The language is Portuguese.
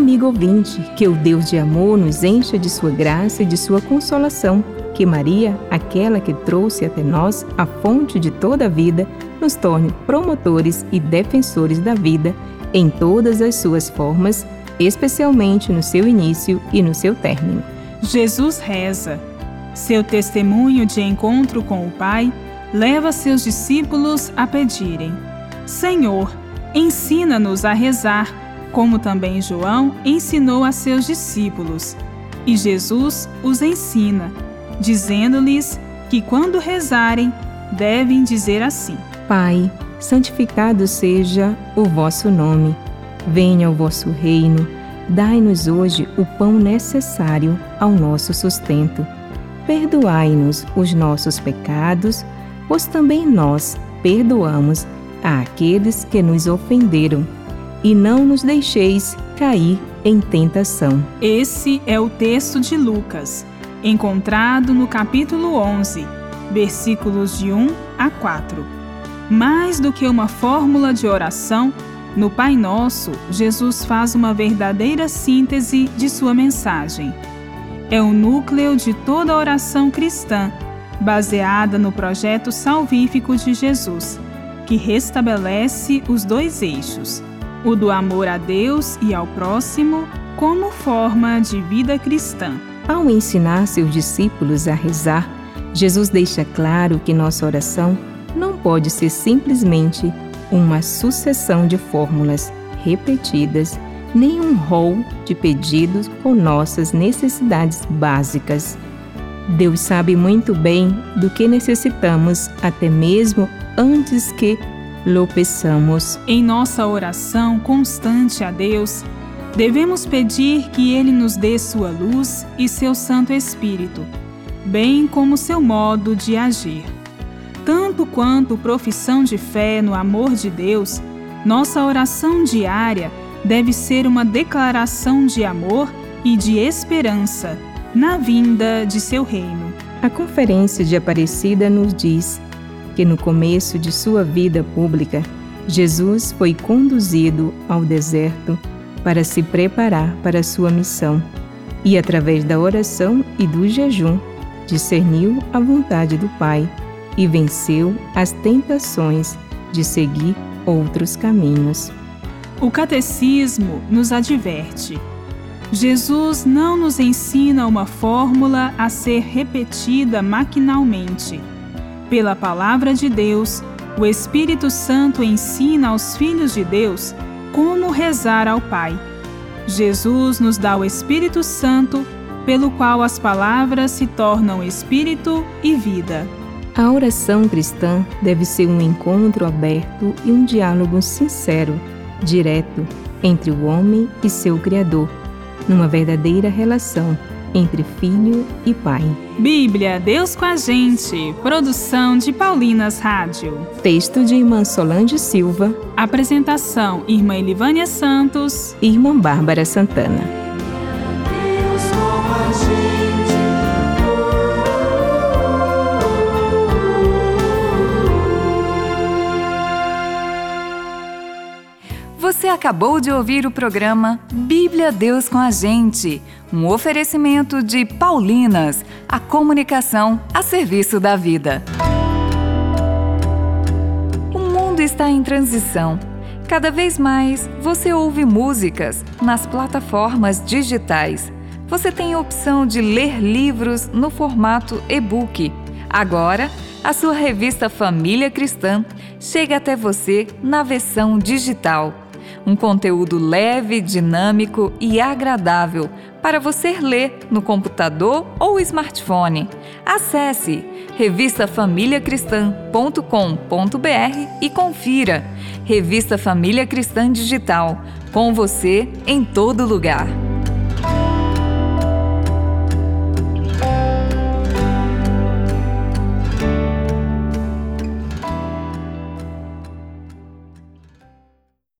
amigo ouvinte, que o Deus de amor nos encha de sua graça e de sua consolação, que Maria, aquela que trouxe até nós a fonte de toda a vida, nos torne promotores e defensores da vida em todas as suas formas, especialmente no seu início e no seu término. Jesus reza. Seu testemunho de encontro com o Pai leva seus discípulos a pedirem: Senhor, ensina-nos a rezar, como também João ensinou a seus discípulos. E Jesus os ensina, dizendo-lhes que quando rezarem, devem dizer assim: Pai, santificado seja o vosso nome. Venha o vosso reino. Dai-nos hoje o pão necessário ao nosso sustento. Perdoai-nos os nossos pecados, pois também nós perdoamos àqueles que nos ofenderam. E não nos deixeis cair em tentação. Esse é o texto de Lucas, encontrado no capítulo 11, versículos de 1 a 4. Mais do que uma fórmula de oração, no Pai Nosso, Jesus faz uma verdadeira síntese de sua mensagem. É o núcleo de toda oração cristã, baseada no projeto salvífico de Jesus, que restabelece os dois eixos o do amor a Deus e ao próximo como forma de vida cristã. Ao ensinar seus discípulos a rezar, Jesus deixa claro que nossa oração não pode ser simplesmente uma sucessão de fórmulas repetidas, nem um rol de pedidos com nossas necessidades básicas. Deus sabe muito bem do que necessitamos, até mesmo antes que lo peçamos. Em nossa oração constante a Deus, devemos pedir que Ele nos dê sua luz e seu Santo Espírito, bem como seu modo de agir. Tanto quanto profissão de fé no amor de Deus, nossa oração diária deve ser uma declaração de amor e de esperança na vinda de seu reino. A Conferência de Aparecida nos diz que no começo de sua vida pública, Jesus foi conduzido ao deserto para se preparar para sua missão e, através da oração e do jejum, discerniu a vontade do Pai e venceu as tentações de seguir outros caminhos. O Catecismo nos adverte. Jesus não nos ensina uma fórmula a ser repetida maquinalmente pela palavra de Deus, o Espírito Santo ensina aos filhos de Deus como rezar ao Pai. Jesus nos dá o Espírito Santo, pelo qual as palavras se tornam espírito e vida. A oração cristã deve ser um encontro aberto e um diálogo sincero, direto, entre o homem e seu Criador, numa verdadeira relação entre filho e pai. Bíblia, Deus com a gente. Produção de Paulinas Rádio. Texto de Irmã Solange Silva. Apresentação: Irmã Elivânia Santos. Irmã Bárbara Santana. Você acabou de ouvir o programa Bíblia Deus com a Gente, um oferecimento de Paulinas, a comunicação a serviço da vida. O mundo está em transição. Cada vez mais você ouve músicas nas plataformas digitais. Você tem a opção de ler livros no formato e-book. Agora, a sua revista Família Cristã chega até você na versão digital um conteúdo leve, dinâmico e agradável para você ler no computador ou smartphone. Acesse revistafamiliacristã.com.br e confira. Revista Família Cristã Digital, com você em todo lugar.